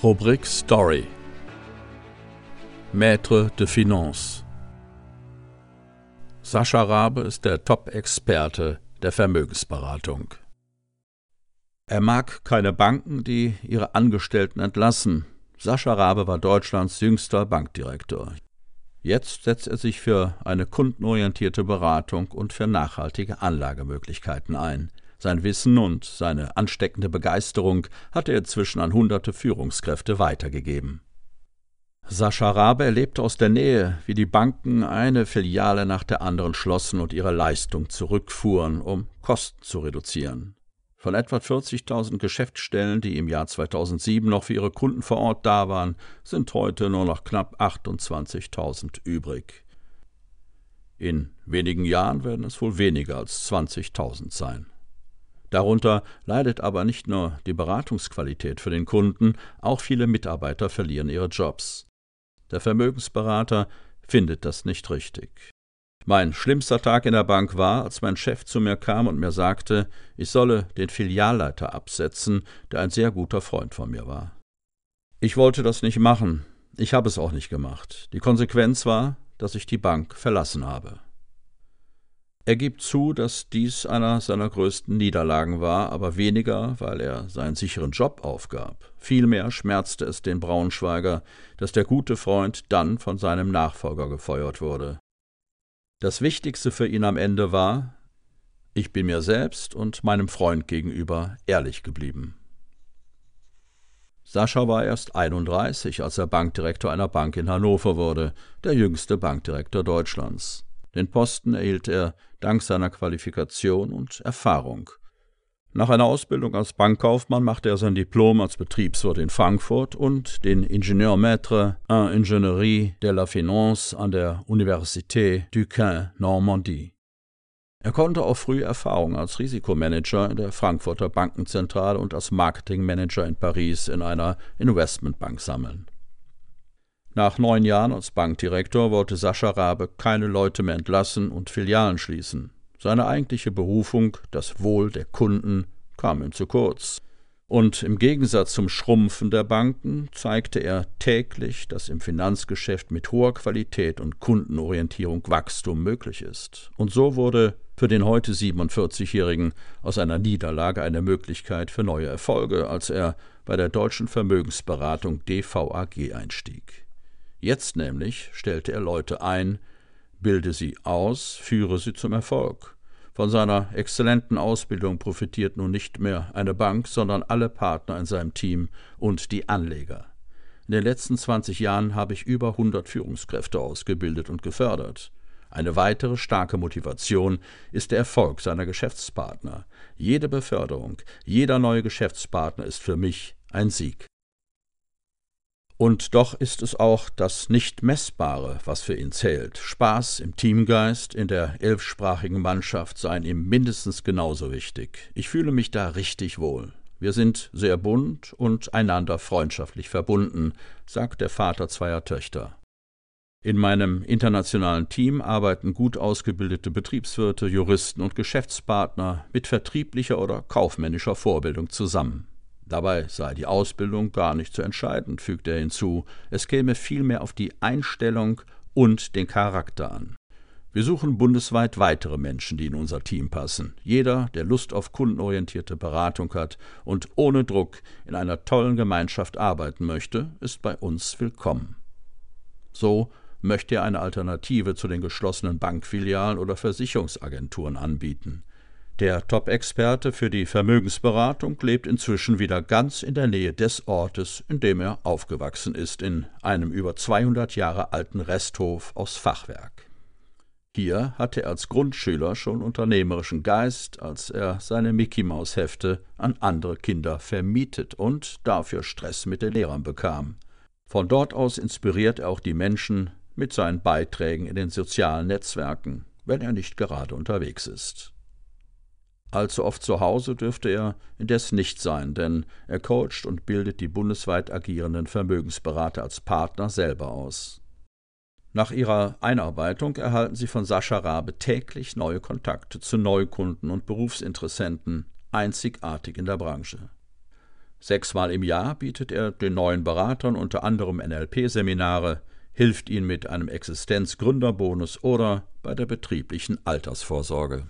Rubrik Story Maître de Finance Sascha Rabe ist der Top-Experte der Vermögensberatung. Er mag keine Banken, die ihre Angestellten entlassen. Sascha Rabe war Deutschlands jüngster Bankdirektor. Jetzt setzt er sich für eine kundenorientierte Beratung und für nachhaltige Anlagemöglichkeiten ein. Sein Wissen und seine ansteckende Begeisterung hat er inzwischen an hunderte Führungskräfte weitergegeben. Sascha Rabe erlebte aus der Nähe, wie die Banken eine Filiale nach der anderen schlossen und ihre Leistung zurückfuhren, um Kosten zu reduzieren. Von etwa 40.000 Geschäftsstellen, die im Jahr 2007 noch für ihre Kunden vor Ort da waren, sind heute nur noch knapp 28.000 übrig. In wenigen Jahren werden es wohl weniger als 20.000 sein. Darunter leidet aber nicht nur die Beratungsqualität für den Kunden, auch viele Mitarbeiter verlieren ihre Jobs. Der Vermögensberater findet das nicht richtig. Mein schlimmster Tag in der Bank war, als mein Chef zu mir kam und mir sagte, ich solle den Filialleiter absetzen, der ein sehr guter Freund von mir war. Ich wollte das nicht machen, ich habe es auch nicht gemacht. Die Konsequenz war, dass ich die Bank verlassen habe. Er gibt zu, dass dies einer seiner größten Niederlagen war, aber weniger, weil er seinen sicheren Job aufgab. Vielmehr schmerzte es den Braunschweiger, dass der gute Freund dann von seinem Nachfolger gefeuert wurde. Das Wichtigste für ihn am Ende war, ich bin mir selbst und meinem Freund gegenüber ehrlich geblieben. Sascha war erst 31, als er Bankdirektor einer Bank in Hannover wurde, der jüngste Bankdirektor Deutschlands. Den Posten erhielt er dank seiner Qualifikation und Erfahrung. Nach einer Ausbildung als Bankkaufmann machte er sein Diplom als Betriebswirt in Frankfurt und den Ingenieur Maître en Ingénierie de la Finance an der Université Duquesne Normandie. Er konnte auch früh Erfahrung als Risikomanager in der Frankfurter Bankenzentrale und als Marketingmanager in Paris in einer Investmentbank sammeln. Nach neun Jahren als Bankdirektor wollte Sascha Rabe keine Leute mehr entlassen und Filialen schließen. Seine eigentliche Berufung, das Wohl der Kunden, kam ihm zu kurz. Und im Gegensatz zum Schrumpfen der Banken zeigte er täglich, dass im Finanzgeschäft mit hoher Qualität und Kundenorientierung Wachstum möglich ist. Und so wurde für den heute 47-Jährigen aus einer Niederlage eine Möglichkeit für neue Erfolge, als er bei der deutschen Vermögensberatung DVAG einstieg. Jetzt nämlich stellte er Leute ein, bilde sie aus, führe sie zum Erfolg. Von seiner exzellenten Ausbildung profitiert nun nicht mehr eine Bank, sondern alle Partner in seinem Team und die Anleger. In den letzten 20 Jahren habe ich über 100 Führungskräfte ausgebildet und gefördert. Eine weitere starke Motivation ist der Erfolg seiner Geschäftspartner. Jede Beförderung, jeder neue Geschäftspartner ist für mich ein Sieg. Und doch ist es auch das Nicht-Messbare, was für ihn zählt. Spaß im Teamgeist, in der elfsprachigen Mannschaft seien ihm mindestens genauso wichtig. Ich fühle mich da richtig wohl. Wir sind sehr bunt und einander freundschaftlich verbunden, sagt der Vater zweier Töchter. In meinem internationalen Team arbeiten gut ausgebildete Betriebswirte, Juristen und Geschäftspartner mit vertrieblicher oder kaufmännischer Vorbildung zusammen. Dabei sei die Ausbildung gar nicht so entscheidend, fügt er hinzu, es käme vielmehr auf die Einstellung und den Charakter an. Wir suchen bundesweit weitere Menschen, die in unser Team passen. Jeder, der Lust auf kundenorientierte Beratung hat und ohne Druck in einer tollen Gemeinschaft arbeiten möchte, ist bei uns willkommen. So möchte er eine Alternative zu den geschlossenen Bankfilialen oder Versicherungsagenturen anbieten. Der Top-Experte für die Vermögensberatung lebt inzwischen wieder ganz in der Nähe des Ortes, in dem er aufgewachsen ist, in einem über 200 Jahre alten Resthof aus Fachwerk. Hier hatte er als Grundschüler schon unternehmerischen Geist, als er seine Mickey-Maus-Hefte an andere Kinder vermietet und dafür Stress mit den Lehrern bekam. Von dort aus inspiriert er auch die Menschen mit seinen Beiträgen in den sozialen Netzwerken, wenn er nicht gerade unterwegs ist. Allzu oft zu Hause dürfte er indes nicht sein, denn er coacht und bildet die bundesweit agierenden Vermögensberater als Partner selber aus. Nach ihrer Einarbeitung erhalten sie von Sascha Rabe täglich neue Kontakte zu Neukunden und Berufsinteressenten, einzigartig in der Branche. Sechsmal im Jahr bietet er den neuen Beratern unter anderem NLP-Seminare, hilft ihnen mit einem Existenzgründerbonus oder bei der betrieblichen Altersvorsorge.